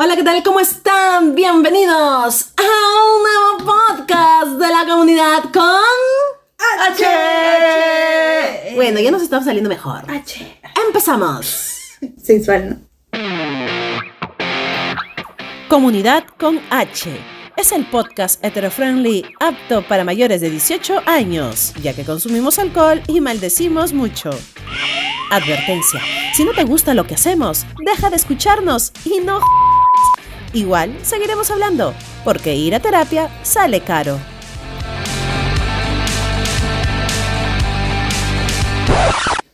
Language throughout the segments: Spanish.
Hola, ¿qué tal? ¿Cómo están? Bienvenidos a un nuevo podcast de la comunidad con H. Bueno, ya nos estamos saliendo mejor. H. Empezamos. Sensual, ¿no? Comunidad con H. Es el podcast hetero-friendly apto para mayores de 18 años, ya que consumimos alcohol y maldecimos mucho. Advertencia, si no te gusta lo que hacemos, deja de escucharnos y no Igual seguiremos hablando, porque ir a terapia sale caro.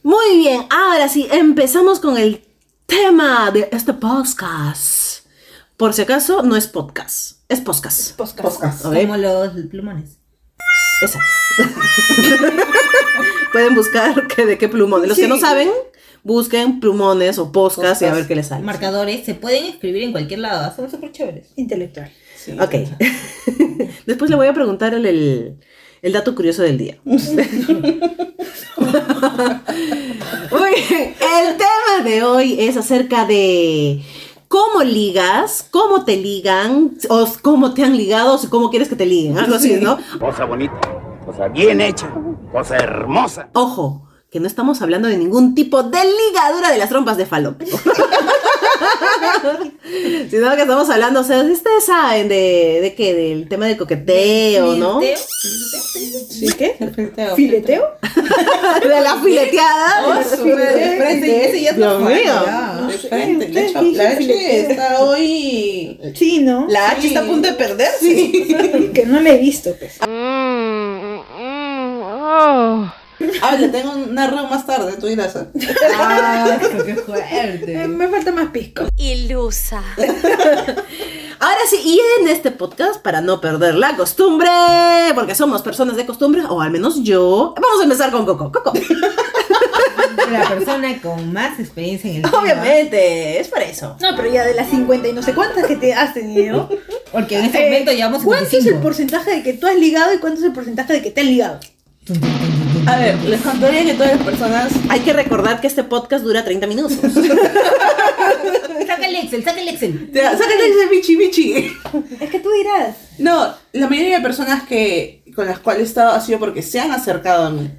Muy bien, ahora sí, empezamos con el tema de este podcast. Por si acaso, no es podcast, es podcast. Podcast. ¿ok? Como los plumones. Exacto. Pueden buscar que de qué plumones. Los que no saben, busquen plumones o podcast y a ver qué les sale. Marcadores se pueden escribir en cualquier lado, son súper chéveres. Intelectual. Ok. Después le voy a preguntar el, el- el dato curioso del día. Muy bien. El tema de hoy es acerca de cómo ligas, cómo te ligan, o cómo te han ligado, o cómo quieres que te liguen. Algo así, ¿no? Cosa bonita, cosa bien hecha, cosa hermosa. Ojo, que no estamos hablando de ningún tipo de ligadura de las trompas de falopio. Sino que estamos hablando, o sea, ustedes saben de, de qué, del tema del coqueteo, ¿no? ¿Sí qué? ¿Fileteo? De la fileteada. Oh, súper de frente, ese ya es Dios mío. No de frente. La, H fileteo. está hoy. Sí, ¿no? La H Sí. está a punto de perderse. que no la he visto, pues. Ah, le tengo un narro más tarde, tú dirás. ¿eh? Ah, qué Eh, fuerte. me falta más pisco. Ilusa. Ahora sí, y en este podcast, para no perder la costumbre, porque somos personas de costumbre, o al menos yo, vamos a empezar con Coco. Coco. La persona con más experiencia en el tema. Obviamente, es por eso. No, pero ya de las 50 y no sé cuántas que te has tenido. Porque en este eh, momento llevamos ¿Cuánto es el 55. porcentaje de que tú has ligado y cuánto es el porcentaje de que te han ligado? A ver, les contaría que todas las personas. Hay que recordar que este podcast dura 30 minutos. Saca el Excel, saca el Excel. Te- Sácate ese bichi bichi. Es que tú dirás. No, la mayoría de personas que con las cuales he estado ha sido porque se han acercado a mí.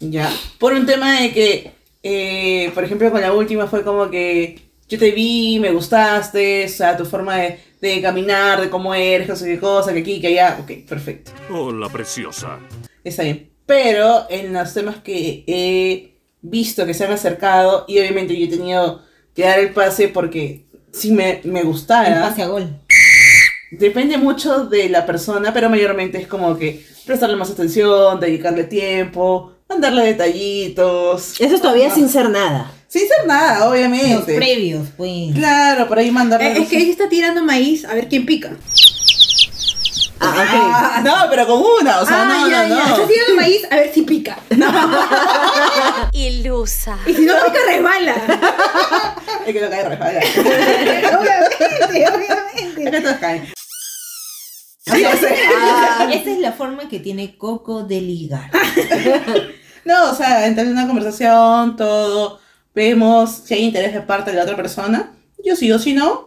Ya. Por un tema de que, eh, por ejemplo, con la última fue como que yo te vi, me gustaste, o sea, tu forma de, de caminar, de cómo eres, no sé qué cosa, que aquí, que allá. Ok, perfecto. Hola, preciosa. Está bien. Pero en los temas que he visto que se han acercado, y obviamente yo he tenido que dar el pase porque si me, me El gustara. pase a gol. Depende mucho de la persona, pero mayormente es como que prestarle más atención, dedicarle tiempo, mandarle detallitos. Eso es todavía sin ser nada. Sin ser nada, Los obviamente. previos, pues. Claro, por ahí mandarle. Eh, es que ella está tirando maíz a ver quién pica. Ah. Ah, no, pero con una, o sea, ah, no, ya, no, ya. no. Está tirando maíz a ver si pica. Ilusa. Y si no pica, resbala. Es que no cae resbala. obviamente, Es obviamente. que todos caen. Sí, o sea, Ah, Esa es la forma que tiene Coco de ligar. No, o sea, entrar en una conversación, todo, vemos si hay interés de parte de la otra persona. Yo sí o si no,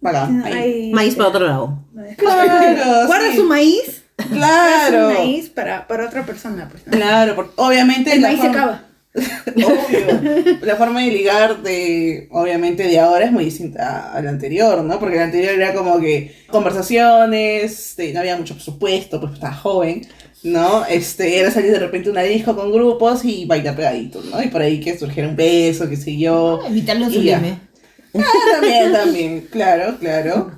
Maíz para otro lado. Claro, Guarda sí. su maíz. Claro. su maíz para, para otra persona. Pues, ¿no? Claro, porque obviamente El la maíz se acaba. Obvio. La forma de ligar de, obviamente, de ahora es muy distinta a la anterior, ¿no? Porque la anterior era como que conversaciones, este, no había mucho presupuesto, pues estaba joven, ¿no? Este, era salir de repente una disco con grupos y bailar pegaditos, ¿no? Y por ahí que surgiera un beso, qué sé yo. Evitar lo Y ya. sublime. Ah, también, también, claro, claro.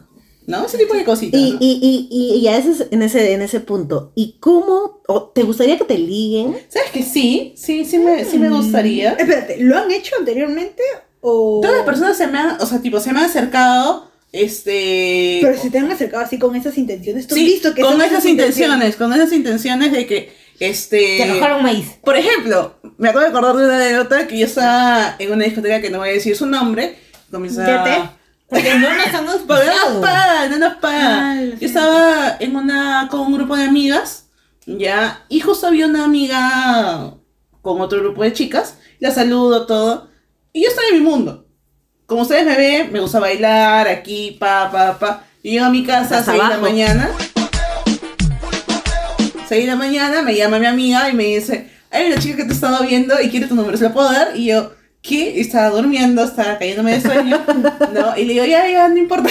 ¿No? Ese tipo de cositas. Y, ¿no? y, y, y, y a ese, en, ese, en ese punto, ¿y cómo o te gustaría que te liguen? ¿Sabes que sí? Sí, sí me, sí me gustaría. Espérate, ¿lo han hecho anteriormente? O... Todas las personas se me han, o sea, tipo, se me han acercado, este... Pero si te han acercado así con esas intenciones, tú Sí, visto que con son esas intenciones, con esas intenciones de que, este... Te arrojaron maíz. Por ejemplo, me acabo de acordar de una anécdota que yo estaba en una discoteca que no voy a decir su nombre, comienza... ¿Ya te? Porque no nos han Porque no auspiciado. nos pagan, no nos pagan. Ah, lo Yo estaba en una, con un grupo de amigas, ya, y justo había una amiga con otro grupo de chicas, la saludo, todo, y yo estaba en mi mundo, como ustedes me ven, me gusta bailar aquí, pa, pa, pa. Y llego a mi casa a Hasta 6 de la mañana. 6 de la mañana me llama mi amiga y me dice, hay una chica que te he estado viendo y quiere tu número, ¿se la puedo dar? Y yo, ¿qué? Y estaba durmiendo, estaba cayéndome de sueño. ¿no? Y le digo, ya, ya, no importa.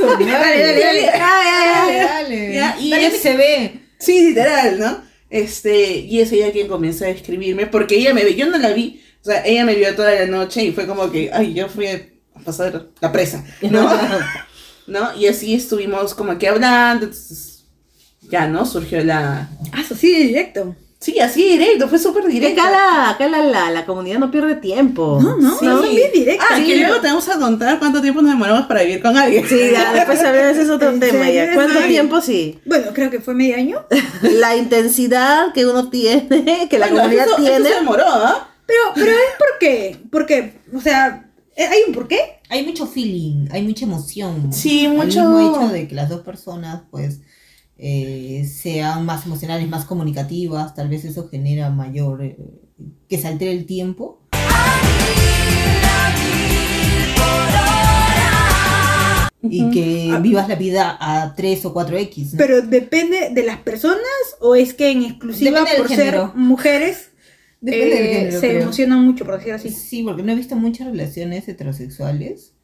Dale, dale, dale. Ya. Dale, Ya, y Dale mi CV. Sí, literal, ¿no? Este, y es ella quien comienza a escribirme, porque ella me ve, yo no la vi, o sea, ella me vio toda la noche y fue como que, ay, yo fui a pasar la presa, ¿no? ¿No? Y así estuvimos como que hablando, entonces, ya, ¿no? Surgió la... Ah, eso sí, directo. Sí, así directo, fue súper directo. acá, la, acá la, la, la comunidad no pierde tiempo. No, no, Sí. son bien directos. Ah, que luego te vamos a contar cuánto tiempo nos demoramos para vivir con alguien. Sí, ya, después a veces es otro ¿En tema ya. ¿Cuánto Sí. tiempo sí? Bueno, creo que fue medio año. La intensidad que uno tiene, que la Bueno, comunidad eso- eso tiene. se demoró, ¿ah? Pero, pero es por qué. ¿Por qué? O sea, ¿eh, ¿hay un por qué? Hay mucho feeling, hay mucha emoción. Sí, mucho- mismo hecho de que las dos personas, pues, eh, sean más emocionales, más comunicativas, tal vez eso genera mayor. eh, que se altere el tiempo. Y que vivas la vida a 3 o 4X. ¿no? Pero depende de las personas o es que en exclusiva por género. ser mujeres Depende del eh, género, se creo. emocionan mucho, por decir así. Sí, porque no he visto muchas relaciones heterosexuales.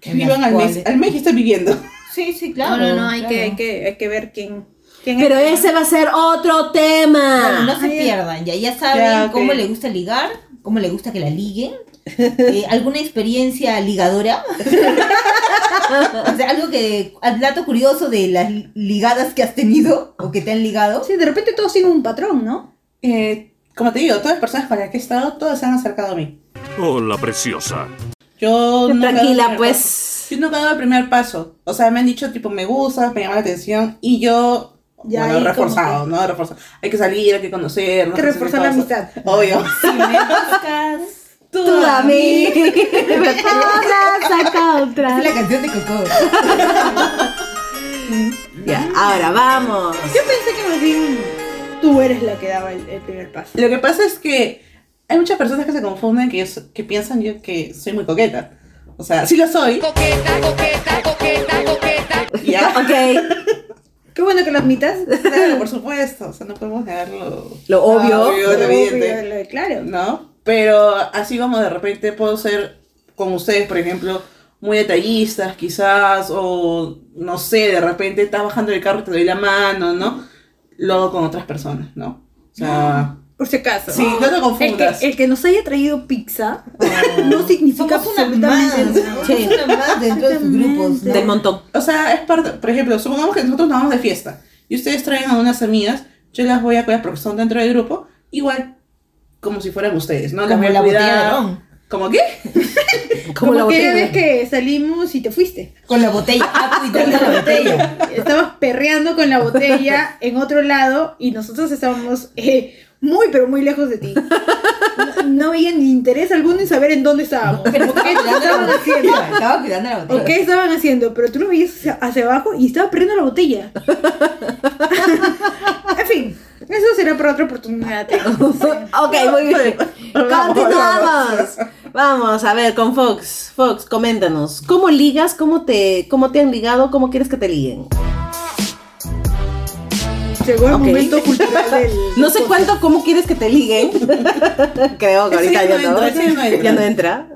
Que vivan al mes, al mes que están viviendo. Sí, sí, claro. no, no, no, hay, claro. que, hay, que, hay que ver quién, quién Pero es. ese va a ser otro tema. Bueno, no se pierdan, ya, ya saben Ya, cómo le gusta ligar, cómo le gusta que la liguen. Eh, ¿Alguna experiencia ligadora? o sea, algo que, al dato curioso de las ligadas que has tenido o que te han ligado. Sí, de repente todos siguen un patrón, ¿no? Eh, como te digo, todas las personas con las que he estado, todas se han acercado a mí. Hola, preciosa. Yo nunca he dado el Tranquila, primer pues. paso. Yo nunca he dado el primer paso. O sea, me han dicho, tipo, me gusta, me llama la atención. Y yo, Ya bueno, reforzado, ¿no? Reforzado. Hay que salir, hay que conocer. Hay que reforzar la amistad. Obvio. Si me buscas. Tú, Tú a mí. Me acá otra. Es la canción de Coco. Ya, ahora vamos. Yo pensé que más bien tú eres la que daba el, el primer paso. Lo que pasa es que hay muchas personas que se confunden, que, yo que piensan yo que soy muy coqueta. O sea, sí lo soy. Coqueta, coqueta, coqueta, coqueta. Ya. Ok. Qué bueno que lo admitas. Claro, por supuesto. O sea, no podemos negarlo. Lo obvio. Obvio, lo evidente. Obvio, lo- claro. ¿no? Pero así como de repente puedo ser con ustedes, por ejemplo, muy detallistas quizás, o no sé, de repente estás bajando el carro y te doy la mano, ¿no? Lo hago con otras personas, ¿no? O sea, Por si acaso. sí, no te El que, confundas. el que nos haya traído pizza no significa Somos una más. absolutamente nada. Sí. Somos una más dentro de sus grupos. ¿no? Del montón. O sea, es parte, por ejemplo, supongamos que nosotros nos vamos de fiesta y ustedes traen a unas amigas, yo las voy a cuidar porque son dentro del grupo, igual como si fueran ustedes, ¿no? Las Como voy a la botella cuidar. de ron. ¿Cómo qué? Como la aquella botella. vez que salimos y te fuiste. Con la botella. Ah, cuidando la botella. Estabas perreando con la botella en otro lado y nosotros estábamos eh, muy, pero muy lejos de ti. No, no ni interés alguno en saber en dónde estábamos. Pero ¿O ¿Qué estaba cuidando la estaban haciendo? botella. Estaba cuidando la ¿O botella. qué estaban haciendo? Pero tú lo veías hacia, hacia abajo y estaba perdiendo la botella. en fin, eso será para otra oportunidad. Ok, muy bien. Continuamos. Vamos, a ver, con Fox. Fox, coméntanos. ¿Cómo ligas? ¿Cómo te, cómo te han ligado? ¿Cómo quieres que te liguen? Llegó el momento cultural del. No sé cuánto, ¿cómo quieres que te liguen? Creo que ahorita ya no. no entra, no entra. Ya no entra.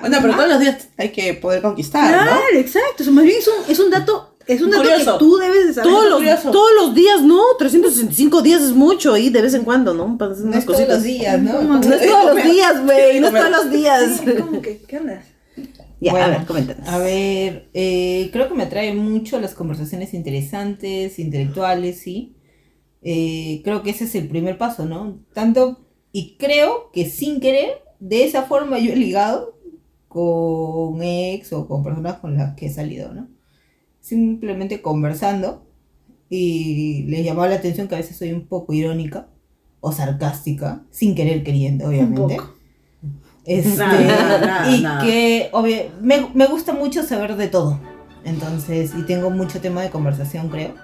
Bueno, pero todos los días hay que poder conquistar, Claro, ¿no? exacto. O sea, más bien es un, es un dato, es un dato Curioso. que tú debes de saber. Todos los, todos los días, ¿no? 365 días es mucho y de vez en cuando, ¿no? Para hacer No unas es todos los días, ¿no? No es todos los días, güey. No es todos los días. Sí, ¿Cómo que? ¿Qué andas? Ya, a ver, coméntanos. A ver, eh, creo que me atrae mucho las conversaciones interesantes, intelectuales, sí. Eh, creo que ese es el primer paso, ¿no? Tanto, y creo que sin querer, de esa forma yo he ligado con ex o con personas con las que he salido, ¿no? Simplemente conversando y les llamaba la atención que a veces soy un poco irónica o sarcástica, sin querer queriendo, obviamente. poco. Este, nada, nada, y nada. que obvio, me, me gusta mucho saber de todo. Entonces, y tengo mucho tema de conversación, creo.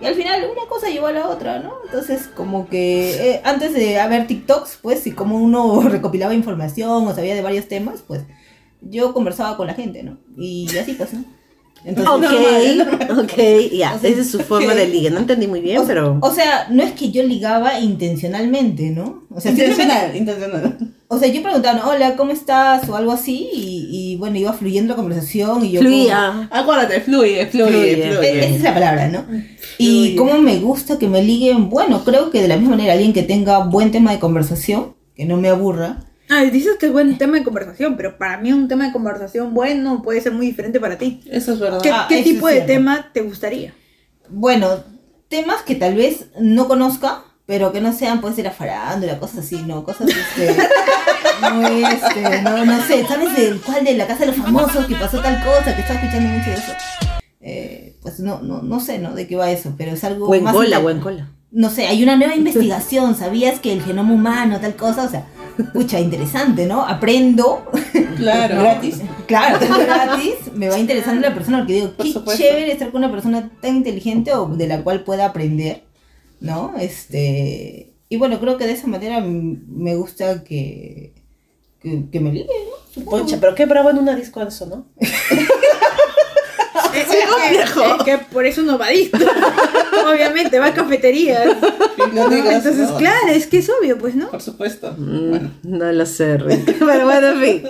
Y al final una cosa llevó a la otra, ¿no? Entonces, como que eh, antes de haber TikToks, pues, y como uno recopilaba información o sabía de varios temas, pues, yo conversaba con la gente, ¿no? Y así pues, ¿no? Entonces, Ok, ok, ya, O sea, esa es su forma de liga. No entendí muy bien, o, pero... o sea, no es que yo ligaba intencionalmente, ¿no? O sea, Intencional, intencional. o sea, yo preguntaba, ¿no? hola, ¿cómo estás? O algo así, y, y, bueno, iba fluyendo la conversación y yo... como- Fluía. Acuérdate, fluye, fluye, Fluye. fluye. E- Esa es la palabra, ¿no? Y cómo me gusta que me liguen, bueno, creo que de la misma manera alguien que tenga buen tema de conversación, que no me aburra. Ah, dices que es buen tema de conversación, pero para mí un tema de conversación bueno puede ser muy diferente para ti. Eso es verdad. ¿Qué, Ah, qué tipo de tema te gustaría? Bueno, temas que tal vez no conozca, pero que no sean, puede ser la farándula, cosas así, ¿no? Cosas, este, muy, este, no, no sé, ¿sabes del cuál de la casa de los famosos que pasó tal cosa, que estaba escuchando mucho de eso? Eh, pues no, no, no sé, ¿no? De qué va eso, pero es algo Buen más cola, buen cola. no sé, hay una nueva investigación, ¿sabías que el genoma humano, tal cosa? O sea, pucha, interesante, ¿no? Aprendo. Claro. Gratis. Claro, gratis, me va interesando la persona porque digo, Por qué supuesto. chévere estar con una persona tan inteligente o de la cual pueda aprender, ¿no? Este, y bueno, creo que de esa manera me gusta que, que, que me ligue, ¿no? Supongo. Pucha, pero qué bravo en una disco eso, ¿no? Es, es que, es que por eso no va a disco. Obviamente, va a cafeterías. Entonces, ¿no? claro, es que es obvio, pues, ¿no? Por supuesto. Mm, Bueno. No lo sé, Rick. Pero bueno, en fin.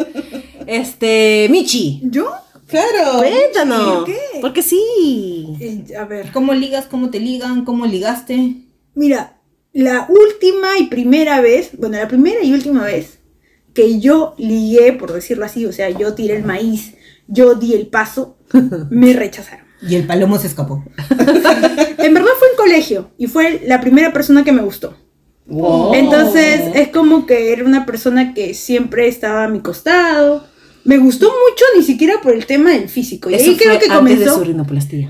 Este, Michi, ¿Yo? Claro. cuéntanos. ¿por qué? Porque sí. Eh, a ver. ¿Cómo ligas? ¿Cómo te ligan? ¿Cómo ligaste? Mira, la última y primera vez, bueno, la primera y última vez que yo ligué, por decirlo así, o sea, yo tiré el maíz, yo di el paso, me rechazaron. Y el palomo se escapó. En verdad fue en colegio y fue la primera persona que me gustó. Wow. Entonces es como que era una persona que siempre estaba a mi costado. Me gustó mucho ni siquiera por el tema del físico. Y Eso ahí creo que antes de comenzó.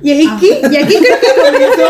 Y, aquí, y aquí creo que comenzó,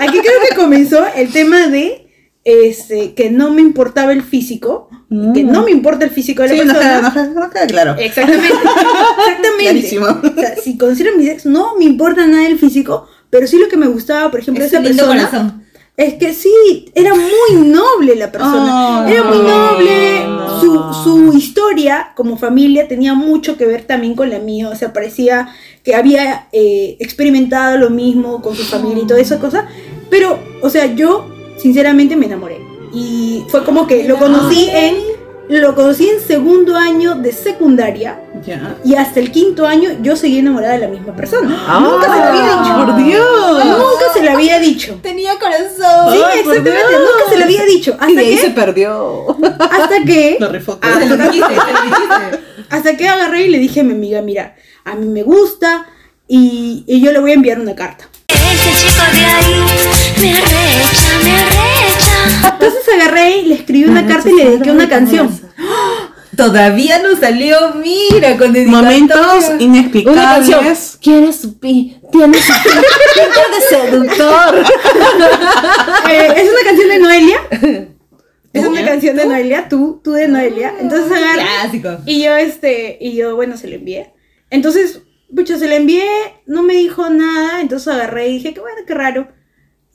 aquí creo que comenzó el tema de este, que no me importaba el físico, que no me importa el físico de la Sí, no persona. queda, no queda- no queda claro. Exactamente, exactamente. Clarísimo. O sea, si considero a mis ex, no me importa nada el físico, pero sí lo que me gustaba, por ejemplo, Es esa persona. corazón. Es que sí, era muy noble la persona. Era muy noble. no. Su, su historia como familia tenía mucho que ver también con la mía. O sea, parecía que había eh, experimentado lo mismo con su familia y toda esa cosa. Pero, o sea, yo sinceramente me enamoré. Y fue como que lo conocí en. Lo conocí en segundo año de secundaria. Ya. Y hasta el quinto año yo seguí enamorada de la misma persona. Nunca se lo había dicho. Ah, ¡Por Dios! Nunca se lo había dicho. Tenía corazón. Sí, Ay, exactamente, nunca se lo había dicho. Y Hasta de ahí se perdió. hasta que, Lo rifó. Ah, te lo dijiste, te lo dijiste. hasta que agarré y le dije a mi amiga, mira, a mí me gusta y, y yo le voy a enviar una carta. Ese chico de ahí me arrecha, me arrecha. Entonces agarré y le escribí una carta y le dediqué una canción. Todavía no salió, mira, con. Momentos inexplicables. ¿Quieres su pi? Tienes su pi. Pinta de seductor. Eh, es una canción de Noelia. Es una canción de Noelia, tú, tú de Noelia. Entonces agarré Clásico. y yo este, y yo, bueno, se lo envié. Entonces, pucha, se lo envié, no me dijo nada, entonces agarré y dije, qué bueno, qué raro.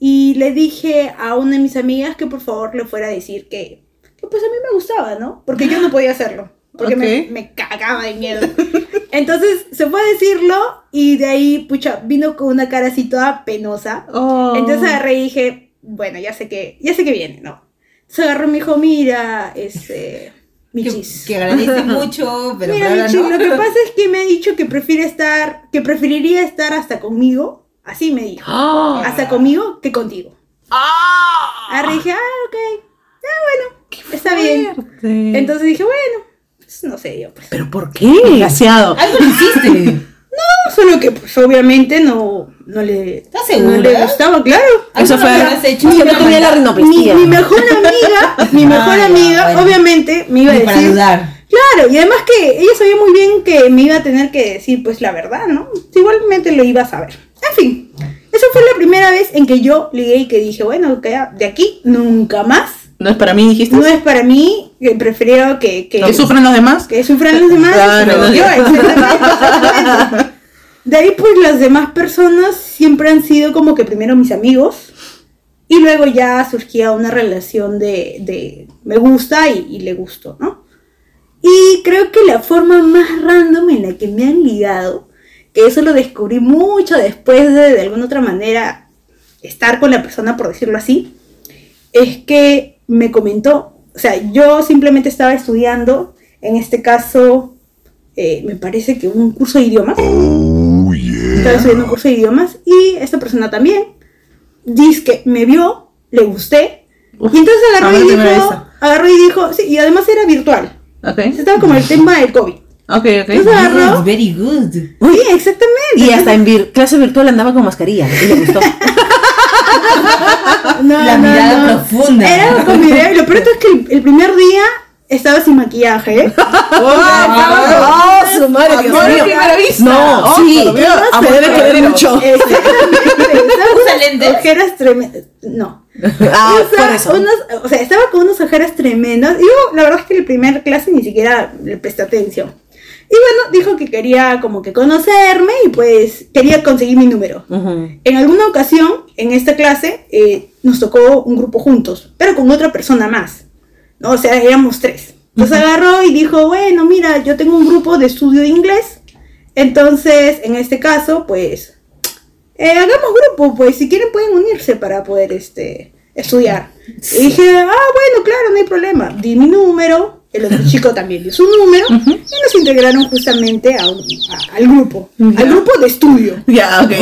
Y le dije a una de mis amigas que por favor le fuera a decir que, que pues a mí me gustaba, ¿no? Porque yo no podía hacerlo. Porque me, Ok. me cagaba de miedo. Entonces se fue a decirlo y de ahí, pucha, vino con una cara así toda penosa. Oh. Entonces agarré y dije, bueno, ya sé que, ya sé que viene, ¿no? Entonces agarró y me dijo, mira, este, Que, Michis. que agradece mucho, pero Mira, por ahora Michi, no. lo que pasa es que me ha dicho que prefiere estar, que preferiría estar hasta conmigo, así me dijo, Ah. hasta conmigo que contigo. Y dije, ah, ok, ah, bueno, está bien. Entonces dije, bueno, pues, no sé yo, pues. ¿Pero por qué? Desgraciado. Algo lo hiciste. Solo que, pues, obviamente no, no le, ¿Estás no le gustaba, claro. Eso fue. hecho. No tenía la Mi, mejor amiga, mi mejor Ah, amiga, bueno. obviamente me iba a Ni para decir, dudar. Claro, y además que ella sabía muy bien que me iba a tener que decir pues la verdad, ¿no? Igualmente lo iba a saber. En fin, esa fue la primera vez en que yo ligué y que dije, bueno, ya de aquí nunca más. ¿No es para mí, dijiste? No es para mí, que prefiero que, que, ¿Que sufren los demás? que sufran los demás. Claro. yo. De ahí pues las demás personas siempre han sido como que primero mis amigos y luego ya surgía una relación de, de me gusta y, y le gusto, ¿no? Y creo que la forma más random en la que me han ligado, que eso lo descubrí mucho después de de alguna otra manera estar con la persona, por decirlo así, es que me comentó, o sea, yo simplemente estaba estudiando, en este caso, eh, me parece que un curso de idiomas. Estaba estudiando un curso de idiomas y esta persona también dice que me vio, le gusté, y entonces agarró y dijo, agarró y dijo, sí, y además era virtual. Estaba como el tema del COVID. Ok, ok. Entonces agarró, It's very good. sí, exactamente. Y hasta en vir- clase virtual andaba con mascarilla. Y le gustó. No, La no, mirada no. profunda. Era con video. Y lo peor es que el, el primer día estaba sin maquillaje. ¡Oh, su madre, Dios Amor a mío! primera vista. No, Oh, sí. A debe querer mucho. Exactamente. Estaba con ¿Usa lentes? ojeras tremendas. No. Ah, O sea, por eso. o sea, estaba con unas ojeras tremendas. Y yo, la verdad es que en la primera clase ni siquiera le presté atención. Y bueno, dijo que quería como que conocerme y pues quería conseguir mi número. Ujú. En alguna ocasión, en esta clase, eh, nos tocó un grupo juntos, pero con otra persona más. ¿no? O sea, éramos tres. Entonces agarró y dijo, bueno, mira, yo tengo un grupo de estudio de inglés. Entonces, en este caso, pues, eh, hagamos grupo, pues, si quieren pueden unirse para poder, este, estudiar. Y dije, ah, bueno, claro, no hay problema. Di mi número, el otro chico también dio su número, y nos integraron justamente a un- a- al grupo, al grupo de estudio. Ya, ok.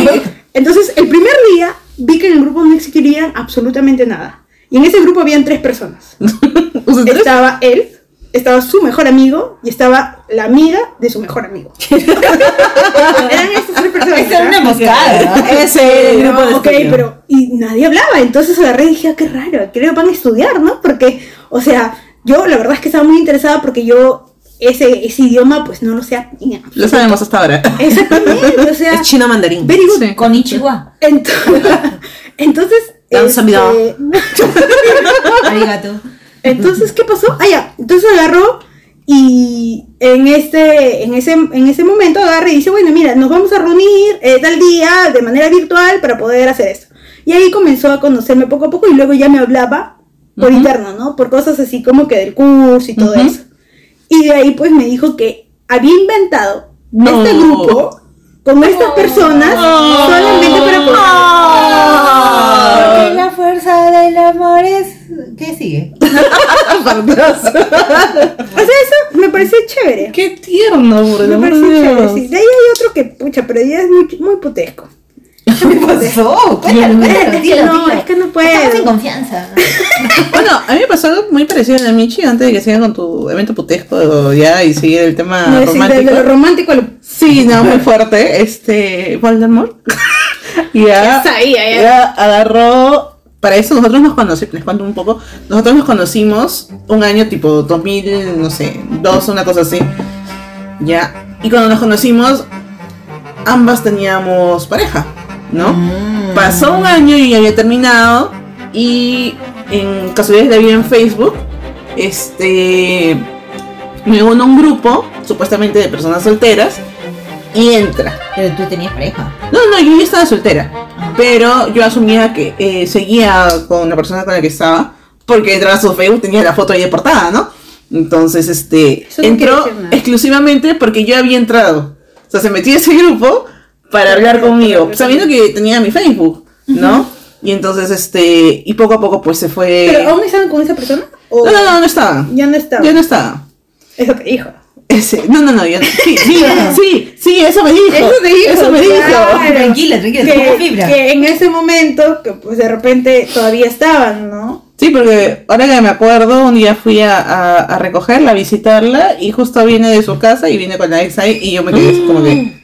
Entonces, el primer día vi que en el grupo no existiría absolutamente nada. Y en ese grupo habían tres personas. Estaba él, estaba su mejor amigo y estaba la amiga de su mejor amigo. Eran estas tres personas. Esa era una emboscada. Ese el grupo de ok, estudio. pero y nadie hablaba, entonces agarré y dije, ah, qué raro, creo que van a estudiar, ¿no? Porque, o sea, yo la verdad es que estaba muy interesada porque yo ese, ese idioma pues no lo sé. Lo sabemos hasta ahora. Exactamente, o sea, Es chino mandarín. very good. Sí. Con Ichiwa. Entonces, entonces, este, entonces, ¿qué pasó? Ah, ya, entonces agarró y en este, en ese, en ese momento agarra y dice, bueno, mira, nos vamos a reunir eh, tal día de manera virtual para poder hacer esto. Y ahí comenzó a conocerme poco a poco y luego ya me hablaba por interno, ¿no? Por cosas así como que del curso y todo eso. Y de ahí pues me dijo que había inventado No. este grupo con estas personas solamente para poder... Porque la fuerza del amor es. ¿Qué sigue? O sea, eso me pareció chévere. Qué tierno, el Me de chévere, sí. De ahí hay otro que, pucha, pero ya es muy, muy putesco. ¿Qué pasó? Cuéntalo, cuéntalo, dilo, no, es que no puedo. Estamos en confianza. Bueno, a mí me pasó algo muy parecido a la Michi antes de que sigan con tu evento putesco ya y seguir el tema No, sí, de, romántico. de lo romántico lo... Sí, no, muy fuerte. Este, Voldemort. ya, Ya sabía, ya. ya agarró. Para eso nosotros nos conocimos, les cuento un poco. Nosotros nos conocimos un año tipo 2000, no sé, dos, una cosa así. Ya. Y cuando nos conocimos, ambas teníamos pareja, ¿no? Pasó un año y ya había terminado. Y en casualidades de vida en Facebook, este. Me uno a un grupo, supuestamente de personas solteras, y entra. Pero tú tenías pareja. No, no, yo ya estaba soltera. Pero yo asumía que eh, seguía con la persona con la que estaba. Porque detrás de su Facebook tenía la foto ahí de portada, ¿no? Entonces, este. Eso entró exclusivamente porque yo había entrado. O sea, se metió a ese grupo para hablar conmigo. hablar Sabiendo que tenía mi Facebook, ¿no? Y entonces, este. Y poco a poco, pues se fue. ¿Pero aún estaban con esa persona? ¿O No, no, no, no estaba. Ya no estaba. Ya no estaba. Eso te dijo. Ese- no, no, no, ya no. Sí, sí, sí, sí, eso me dijo. Eso te dijo, Eso me dijo. Tranquila, tranquila, Que, fibra. que en ese momento, que pues de repente todavía estaban, ¿no? Sí, porque ahora que me acuerdo, un día fui a, a- a recogerla, a visitarla, y justo viene de su casa y viene con la ex ahí, y yo me quedé así como que.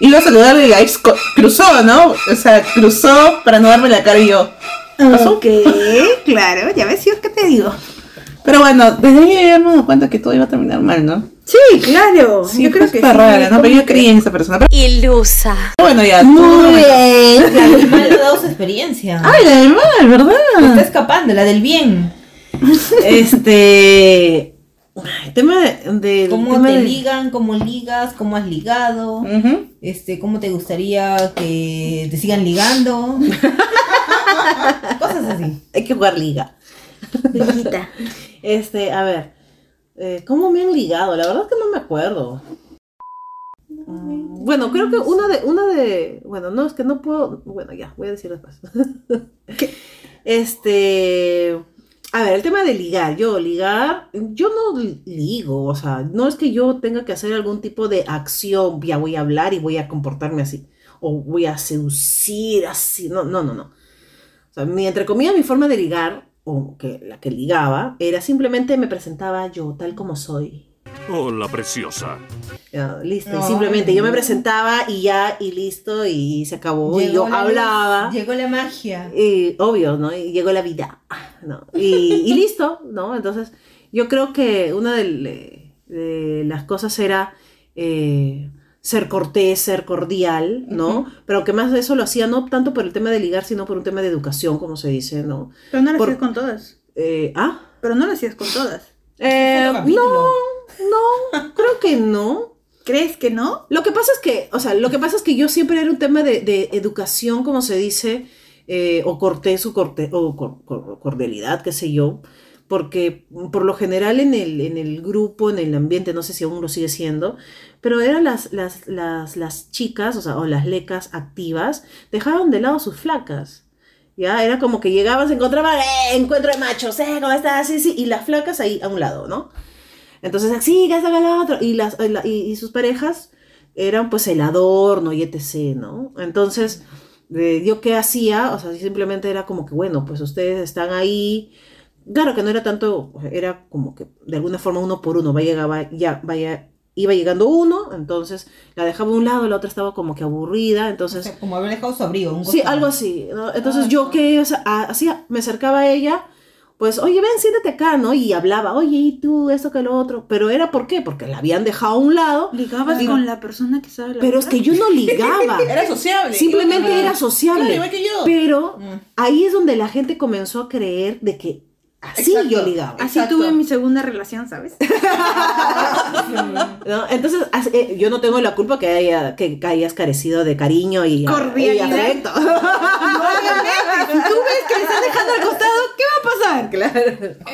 Iba a saludarle y la ex co- cruzó, ¿no? O sea, cruzó para no darme la cara y yo. ¿Pasó? Ok, claro, ya ves, yo qué te digo. Pero bueno, desde ahí ya me dado cuenta que todo iba a terminar mal, ¿no? Sí, claro. Sí, yo creo que súper sí, rara, ¿no? Pero yo que- creí en esa persona. Pero Ilusa. bueno, ya. Muy bien. Claro, mal ha dado su experiencia. Ay, la de mal, Está ¿verdad? escapando, la del bien. Este. El tema de. ¿Cómo tema te de- ligan? ¿Cómo ligas? ¿Cómo has ligado? Este, ¿cómo te gustaría que te sigan ligando? Cosas así. Hay que jugar liga. Liguita. Este, a ver. Eh, ¿Cómo me han ligado? La verdad es que no me acuerdo. Bueno, creo que una de, una de, bueno, no, es que no puedo, bueno, ya, voy a decir después. Este, a ver, el tema de ligar, yo ligar, yo no ligo, o sea, no es que yo tenga que hacer algún tipo de acción, ya voy a hablar y voy a comportarme así, o voy a seducir así, no, no, no, no. O sea, mi, entre mi forma de ligar, o que la que ligaba, era simplemente me presentaba yo tal como soy. Hola, preciosa. Ya, listo, y simplemente yo me presentaba y ya, y listo, y se acabó, y yo la hablaba. luz, llegó la magia. Y obvio, ¿no? Y llegó la vida, ¿no? Y, y listo, ¿no? Entonces, yo creo que una de, de las cosas era eh, ser cortés, ser cordial, ¿no? Pero que más de eso lo hacía no tanto por el tema de ligar, sino por un tema de educación, como se dice, ¿no? Pero no lo Por- hacías con todas. Eh, ¿Ah? Pero no lo hacías con todas. Eh, no, no, creo que no. ¿Crees que no? Lo que pasa es que, o sea, lo que pasa es que yo siempre era un tema de, de educación, como se dice, eh, o cortés o, corte, o cor- cor- cordialidad, qué sé yo, porque por lo general en el, en el grupo, en el ambiente, no sé si aún lo sigue siendo, pero eran las, las, las, las chicas, o sea, o las lecas activas, dejaban de lado sus flacas. Ya, era como que llegaban, se encontraban, ¡eh! Encuentro de machos, ¡eh! ¿Cómo estás? Sí, sí, y las flacas ahí a un lado, ¿no? Entonces, sí, que está al otro. Y, las, y, la- sus parejas eran pues el adorno y etc., ¿no? Entonces, eh, yo qué hacía, o sea, simplemente era como que, bueno, pues ustedes están ahí. Claro que no era tanto, era como que de alguna forma uno por uno, vaya, llegaba- ya, vaya, iba llegando uno, entonces la dejaba a un lado, la otra estaba como que aburrida, O entonces... sea, como haber dejado su abrigo. Un Sí, algo así, ¿no? Entonces Ah, yo no. que o sea, a- hacía, me acercaba a ella, pues, oye, ven, siéntate acá, ¿no? Y hablaba, oye, y tú, esto que lo otro. Pero era por qué, porque la habían dejado a un lado, ¿Ligabas Digo, con la persona que sabe la pero es que yo no ligaba. Era sociable. Simplemente era sociable. Claro, igual que yo. Pero Mm. ahí es donde la gente comenzó a creer de que así Exacto. yo ligaba. Así Exacto. tuve mi segunda relación, ¿sabes? ¿no? Entonces, eh, yo no tengo la culpa que, haya, que hayas carecido de cariño y, y Cordialidad. afecto. Obviamente, si tú ves que le están dejando al costado, ¿qué va a pasar? Claro.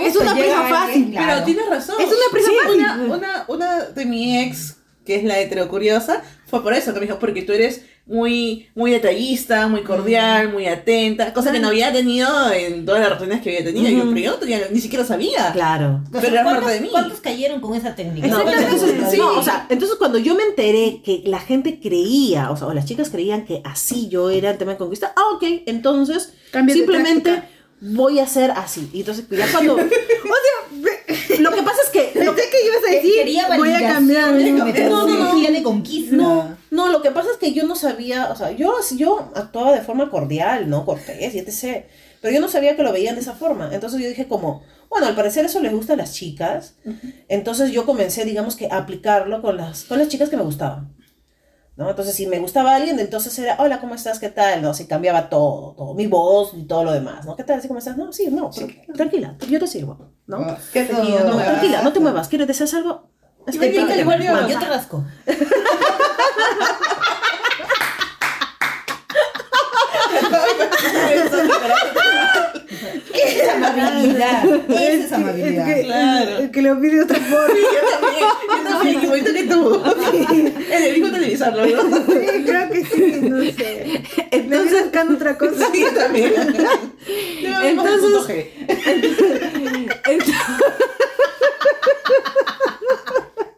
Es una presa fácil. claro. Pero tienes razón. Es una presa Sí, fácil. Una, una, una de mi ex, que es la heterocuriosa, fue por eso que me dijo, porque tú eres muy, muy detallista, muy cordial, muy atenta, cosa que no había tenido en todas las relaciones que había tenido. Y yo, pero yo tenía- ni siquiera sabía. Claro. Pero era ¿cuántos- parte de mí. ¿Cuántos cayeron con esa técnica? No, entonces, Sí. no, o sea, entonces cuando yo me enteré que la gente creía, o sea, o las chicas creían que así yo era el tema de conquista, ah, ok, entonces Cambias simplemente voy a ser así. Y entonces ya cuando... o sea, lo que pasa es que... lo Pensé que ibas a decir, Quería voy a cambiar. de ¿no? metodología de conquista. No, no, lo que pasa es que yo no sabía, o sea, yo, yo actuaba de forma cordial, ¿no? Cortés y etc. Pero yo no sabía que lo veían de esa forma. Entonces yo dije como, bueno, al parecer eso les gusta a las chicas. Entonces yo comencé, digamos que, a aplicarlo con las, con las chicas que me gustaban. ¿No? Entonces, si me gustaba alguien, entonces era, hola, ¿cómo estás? ¿Qué tal? ¿No? Se cambiaba todo, todo, mi voz y todo lo demás, ¿no? ¿Qué tal? ¿Sí, ¿Cómo estás? No, sí, no, tr- tranquila, yo te sirvo, ¿no? Ah, ¿Qué No? No, me tranquila, no te muevas. ¿Quieres deseas algo? Que- Espérate, igual que- Yo te rasco. Esa es amabilidad. Esa es amabilidad. que, Claro. que lo pide de otra forma. yo también, yo también, igualito que tú. El mismo televisor, ¿no? Sí, creo que sí, no sé. Estoy buscando otra cosa. Sí, también. Entonces- Entonces,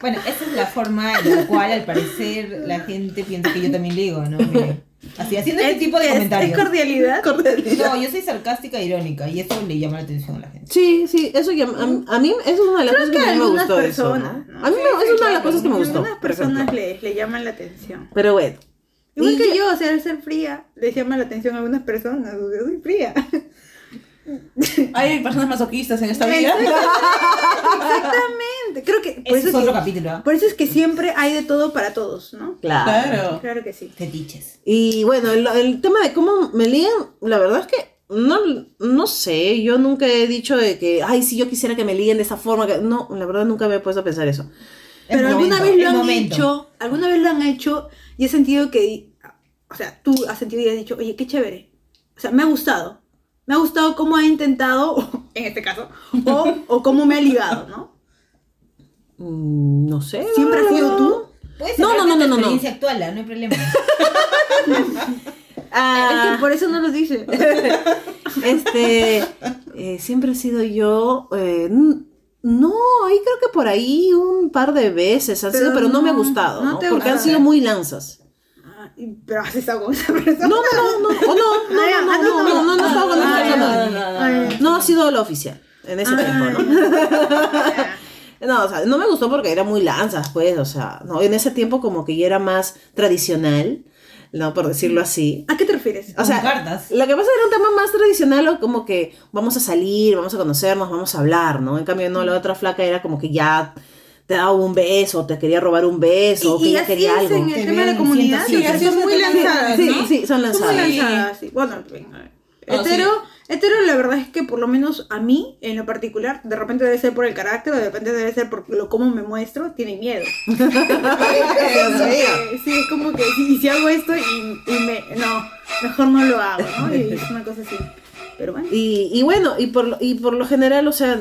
Bueno, esa es la forma en la cual al parecer la gente piensa que yo también digo, ¿no? Así, haciendo este tipo de Es- comentarios. Es cordialidad. No, yo soy sarcástica e irónica y eso le llama la atención a la gente. Sí, sí, eso ya, a, a mí eso es una de las cosas que, que a mí me gustó. eso, personas, ¿no? ¿no? A mí me- Sí, es una de las cosas que me gustó. Algunas personas le, le llaman la atención. Pero bueno. Igual Y que yo, o sea, al ser fría, les llama la atención a algunas personas. o sea, soy fría. Hay personas masoquistas en esta vida. Exactamente. Creo que por Ese eso, es otro que capítulo, por eso es que siempre hay de todo para todos, ¿no? Claro. Claro. Claro que sí. Fetiches. Y bueno, el, el tema de cómo me lían, la verdad es que no, no sé, yo nunca he dicho de que, ay, si yo quisiera que me líen de esa forma. que-". No, la verdad nunca me he puesto a pensar eso. Pero El alguna momento, vez lo han momento. hecho, alguna vez lo han hecho y he sentido que, o sea, tú has sentido y has dicho, oye, qué chévere. O sea, me ha gustado. Me ha gustado cómo ha intentado, en este caso, o, o cómo me ha ligado, ¿no? Mm, No sé. ¿Siempre has sido tú? No, no, no, no, no, no. actual, ¿ah? no hay problema. Ah, Es que por eso no lo dice. Este, eh, siempre he sido yo. eh, no, ahí creo que por ahí un par de veces han Pero sido, pero no, me ha no, gustado, no ¿no? te Porque han sido muy lanzas. Ah, Pero has estado con esa persona. No, no, no, no, o no, no, Ah, no, no, no, no, no, no, no, no, no, Ah, No ha sido la oficial en ese Ah, tiempo, ¿no? No, o sea, no me gustó porque era muy lanzas, pues, o sea, no, en ese tiempo como que ya era más tradicional, ¿no? Por decirlo así. ¿A qué te refieres? O sea, cartas. lo que pasa era un tema más tradicional, o como que vamos a salir, vamos a conocernos, vamos a hablar, ¿no? En cambio, no, la otra flaca era como que ya te daba un beso, te quería robar un beso, o que y ya así quería es algo. en Te el tema de la ven comunidad, sí, son muy lanzadas, Sí, ¿no? sí, son Son muy lanzadas. lanzadas, sí. Bueno, en fin, a ver. Ah, Hetero, hetero, la verdad es que por lo menos a mí, en lo particular, de repente debe ser por el carácter, o de repente debe ser por lo cómo me muestro, tiene miedo. Eh, sí, es como que si, si hago esto y, y me. No, mejor no lo hago, ¿no? Y es una cosa así. Pero bueno. Y, y bueno, y por, lo- y por lo general, o sea,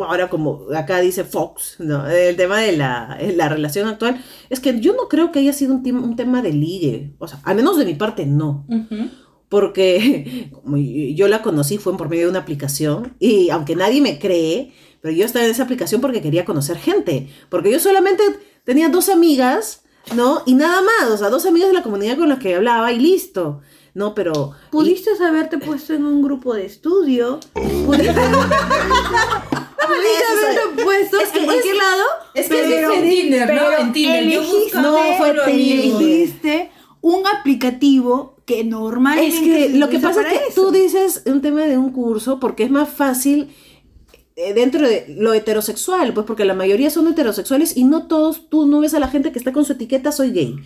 ahora como acá dice Fox, ¿no? el tema de la, la relación actual, es que yo no creo que haya sido un, tema de ligue, o sea, al menos de mi parte no. Ujú. Porque yo la conocí fue por medio de una aplicación y aunque nadie me cree, pero yo estaba en esa aplicación porque quería conocer gente, porque yo solamente tenía dos amigas, ¿no? Y nada más, o sea, dos amigas de la comunidad con las que hablaba y listo, ¿no? Pero... Pudiste haberte puesto en un grupo de estudio. Pudiste, pudiste haberte puesto Es que en cualquier es- lado. es que es pero- en Tinder, ¿no? En Tinder, elegiste- No, fue elegiste un aplicativo que normalmente Es que lo que pasa es que eso. tú dices un tema de un curso porque es más fácil dentro de lo heterosexual, pues porque la mayoría son heterosexuales y no todos, tú no ves a la gente que está con su etiqueta soy gay.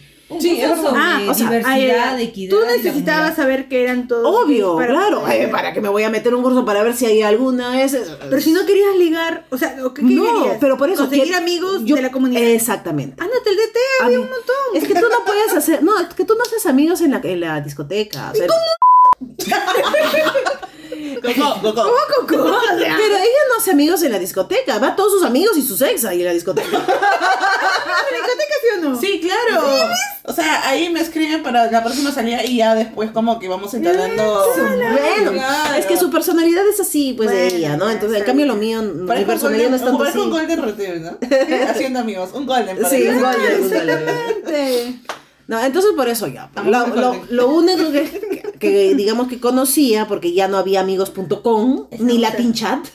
Sí, curso es sobre Ah, o sea, diversidad, ya. equidad. Tú necesitabas saber que eran todos. Obvio, para claro. Ay, ¿Para qué me voy a meter un curso para ver si hay alguna vez? Pero si no querías ligar, o sea, ¿o ¿qué, qué no, querías? pero por eso Conseguir que- amigos yo- de la comunidad. Exactamente. Ándate el DT, había mí- un montón. Es que tú no puedes hacer, no, es que tú no haces amigos en la, en la discoteca. o sea, Coco, coco. Coco, o sea, pero ella no hace amigos en la discoteca, va todos sus amigos y sus ex ahí en la discoteca. ¿en la discoteca sí o no? Sí, claro. O sea, ahí me escriben para la próxima salida y ya después como que vamos instalando. Bueno, Claro. es que su personalidad es así, pues de Bueno, ella, ¿no? Entonces, en cambio, lo mío, mi personalidad no es tanto así. un golden retriever, ¿no? Haciendo amigos. Un golden. para Sí, un golden, un golden. No, entonces por eso ya. Lo, lo- lo único que, que, digamos que conocía, porque ya no había amigos.com, ni Latin Chat.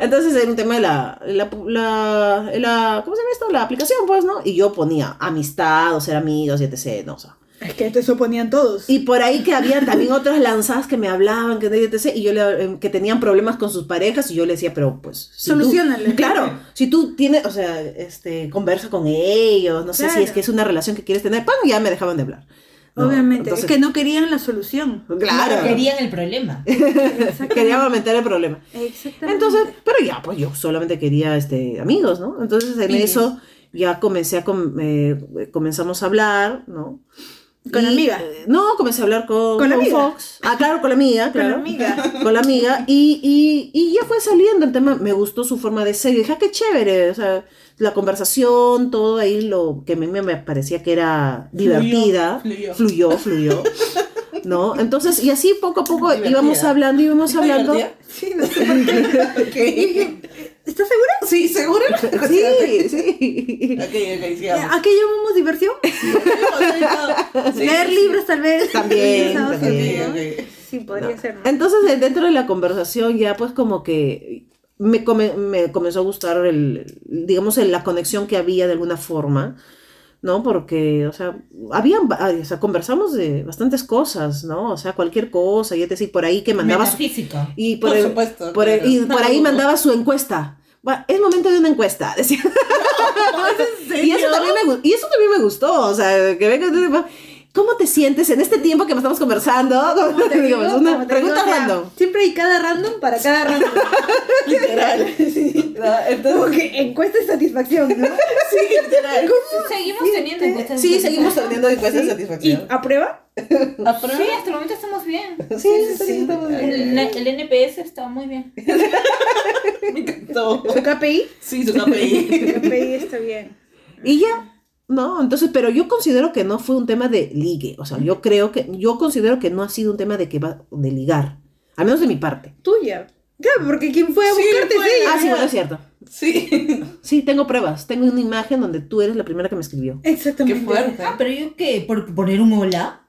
Entonces era un tema de la, la, la, la- ¿cómo se llama esto? La aplicación, pues, ¿no? Y yo ponía amistad o ser amigos y etc. ¿no? O sea, Es que te oponían todos. Y por ahí que habían también otras lanzadas que me hablaban, que, etc. Y yo le, eh, que tenían problemas con sus parejas y yo le decía, pero pues... si Soluciónale. claro, si tú tienes, o sea, este, conversa con ellos, no sé si Claro. es que es una relación que quieres tener, ¡pam! ya me dejaban de hablar. ¿No? Obviamente. Entonces, es que no querían la solución. Claro, No querían el problema. quería aumentar el problema. Exactamente. Entonces, pero ya, pues yo solamente quería este, amigos, ¿no? Entonces en Bien. eso ya comencé a, com- eh, comenzamos a hablar, ¿no? ¿Con la amiga? eh, no, comencé a hablar con, ¿Con la amiga? Fox. Ah, claro, con la amiga, Con claro. la amiga. Con la amiga. Y, y, y ya fue saliendo el tema. Me gustó su forma de ser. Y dije, ah, qué chévere. O sea, la conversación, todo ahí, lo que a mí me parecía que era divertida. fluyó. Fluyó, fluyó. ¿No? Entonces, y así poco a poco Divertida. íbamos hablando, íbamos ¿Está hablando. divertida? Sí, no sé. ¿Estás segura? Sí, ¿seguro? Sí, sí. Ok, ok, sigamos. ¿A qué llamamos diversión? Sí, Leer sí, libros, tal vez. También, también. Sí, podría ser. ¿no? Entonces, eh, dentro de la conversación ya pues como que me, come- me comenzó a gustar el, digamos, el- la conexión que había de alguna forma, ¿no? Porque, o sea, habían, va- o sea, conversamos de bastantes cosas, ¿no? O sea, cualquier cosa, y decir, por ahí que mandaba su, y por, Por el- supuesto, por el- claro. y por ahí mandaba su encuesta. Va, es momento de una encuesta, decía. Y eso también me, y eso también me gustó, o sea, que venga ¿Cómo te sientes en este tiempo que estamos conversando? Como te digo, Digamos, una pregunta digo, random. Siempre hay cada random para cada random. Literal. Sí. No, entonces, Como que encuesta de satisfacción, ¿no? sí, literal. Seguimos teniendo encuestas. Sí, seguimos teniendo encuestas de ¿Y satisfacción. a prueba? ¿Aprueba? Sí, hasta el momento estamos bien. Sí, sí, sí, estamos bien. El, el NPS está muy bien. Me encantó. ¿Su KPI? Sí, su KPI. Su KPI está bien. Y ya, ¿no? Entonces, pero yo considero que no fue un tema de ligue. O sea, yo creo que, yo considero que no ha sido un tema de que va, de ligar. Al menos de mi parte. Tuya. Claro, porque quien fue a Sí, buscarte fue. ella. Ah, sí, bueno, es cierto. Sí. Sí, tengo pruebas. Tengo una imagen donde tú eres la primera que me escribió. Exactamente. Qué fuerte. Ah, pero yo qué, por poner un hola.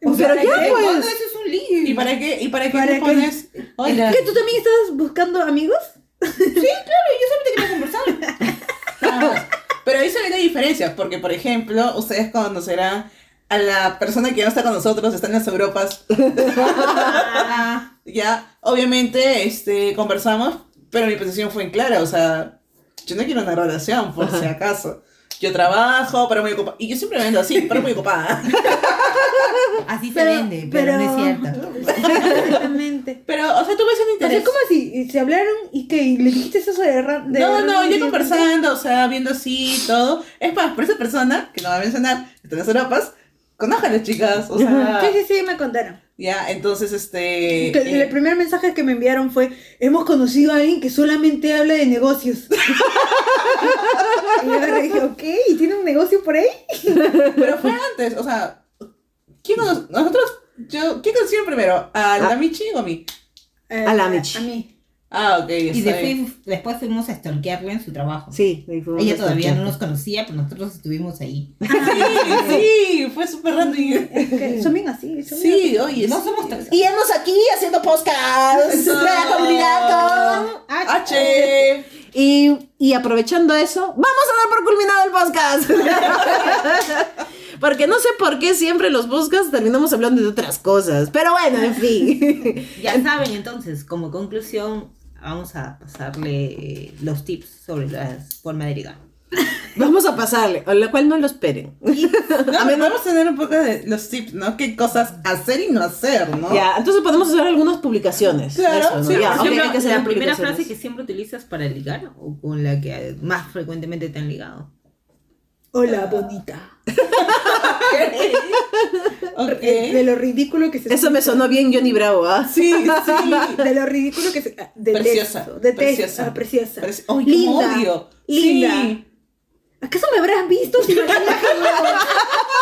Pero ¿para ya, qué? pues. ¿Cuándo eso es un ligue? ¿Y para qué, y para qué ¿Para pones? Hola. ¿Qué? ¿Tú también estás buscando amigos? Yo solamente quería conversar. Ah, Pero ahí se ve la diferencia, porque por ejemplo, ustedes conocerán a la persona que no está con nosotros, está en las Europas. ya, obviamente, este, conversamos, pero mi posición fue en clara, o sea, yo no quiero una relación, por si acaso. Yo trabajo, pero muy ocupada. Y yo siempre me vendo así, pero muy ocupada. Así se Pero- vende, pero, no es cierto. Exactamente. Pero, o sea, tú ves un O interés. sea, ¿cómo así? ¿Se hablaron y qué? ¿Y ¿Le dijiste eso de, de No, no, ya conversando, o sea, viendo así todo. Es más, por esa persona, que no va a mencionar, está en las Europas, conozcan las chicas, o sea, Sí, sí, sí, me contaron. ya, entonces, este... Que eh, el primer mensaje que me enviaron fue, hemos conocido a alguien que solamente habla de negocios. y yo y dije, ok, ¿y tiene un negocio por ahí? pero fue antes, o sea, ¿quién cono- nosotros, yo, ¿quién conoció primero? ¿A la Ah. Michi o a mí? Eh, A la Michi. A mí. Ah, ok, Y bien. después, después fuimos a stalkearlo en su trabajo. Sí, fuimos Ella a todavía no nos conocía, pero nosotros estuvimos ahí. Sí, sí, fue súper random. Es que son bien así. Son bien Sí, así. oye, No sí. somos. Y hemos aquí haciendo podcast Eso. de la comunidad con... Ah, H. Y, y aprovechando eso, vamos a dar por culminado el podcast. Porque no sé por qué siempre los podcasts terminamos hablando de otras cosas. Pero bueno, en fin. Ya saben, entonces, como conclusión, vamos a pasarle eh, los tips sobre la forma de ligar. Vamos a pasarle, a lo cual no lo esperen. No, pero vamos a tener un poco de los tips, ¿no? ¿Qué cosas hacer y no hacer, no? Ya, entonces podemos hacer algunas publicaciones. Claro, Eso, ¿no? sí, Ya, ejemplo, que la primera frase que siempre utilizas para ligar o con la que más frecuentemente te han ligado. Hola, bonita. Ok. Eh, De lo ridículo que se Eso me sonó bien Johnny Bravo, ¿ah? Sí, sí. De lo ridículo que se. ah, Detesto, Preciosa, Detesto. preciosa. ah, preciosa. Preci- cómo linda. odio. Linda. Sí. ¿Acaso me habrás visto sin maquillaje?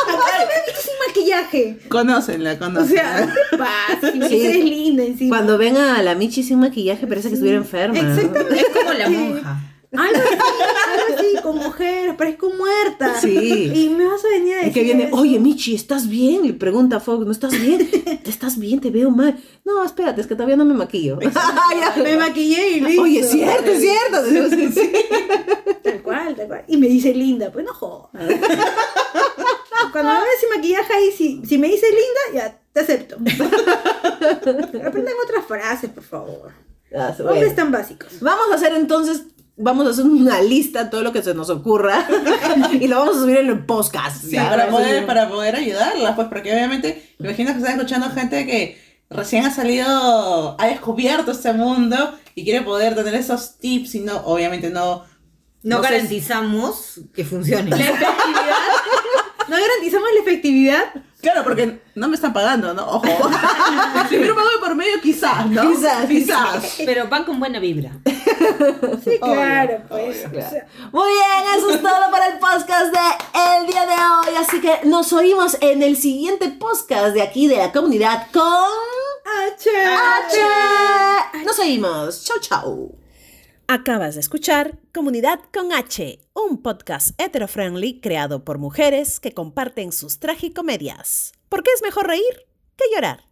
¿Acaso me has visto sin maquillaje? Conócenla, O conócenla. sea, ¿qué pasa? Si me Sí. dices linda encima. Cuando ven a la Michi sin maquillaje parece que estuviera enferma. ¿no? Exactamente. Es como la monja. Algo así, algo así, con mujeres, parezco muerta. Sí. Y me vas a venir a Y decir. que viene, oye Michi, ¿estás bien? Le pregunta a Fox, ¿no estás bien? ¿Te estás bien? Te veo mal. No, espérate, es que todavía no me maquillo. Ya. Me maquillé y listo. Oye, es cierto, es cierto. Tal cual, tal cual. Y me dice linda, pues no jodas. Cuando me ves sin maquillaje ahí, si, si me dices linda, ya, te acepto. Aprendan otras frases, por favor. Ah, bueno. Hombres tan básicos. Vamos a hacer entonces, vamos a hacer una lista de todo lo que se nos ocurra y lo vamos a subir en el podcast. Sí, para poder, para poder ayudarla, pues, porque obviamente, me imagino que están escuchando gente que recién ha salido, ha descubierto este mundo y quiere poder tener esos tips y no, obviamente no. No, garantizamos que funcione. La efectividad. ¿No garantizamos la efectividad? Claro, porque no me están pagando, ¿no? Ojo. si hubiera de por medio, quizás, ¿no? Quizás, quizás. Pero van con buena vibra. Sí, claro, Obvio, pues. obvio, o claro. sea, Muy bien, eso es todo para el podcast de el día de hoy. Así que nos oímos en el siguiente podcast de aquí de la comunidad con H. H. Nos oímos. Chau, chau. Acabas de escuchar Comunidad con H, un podcast hetero-friendly creado por mujeres que comparten sus tragicomedias. Porque es mejor reír que llorar.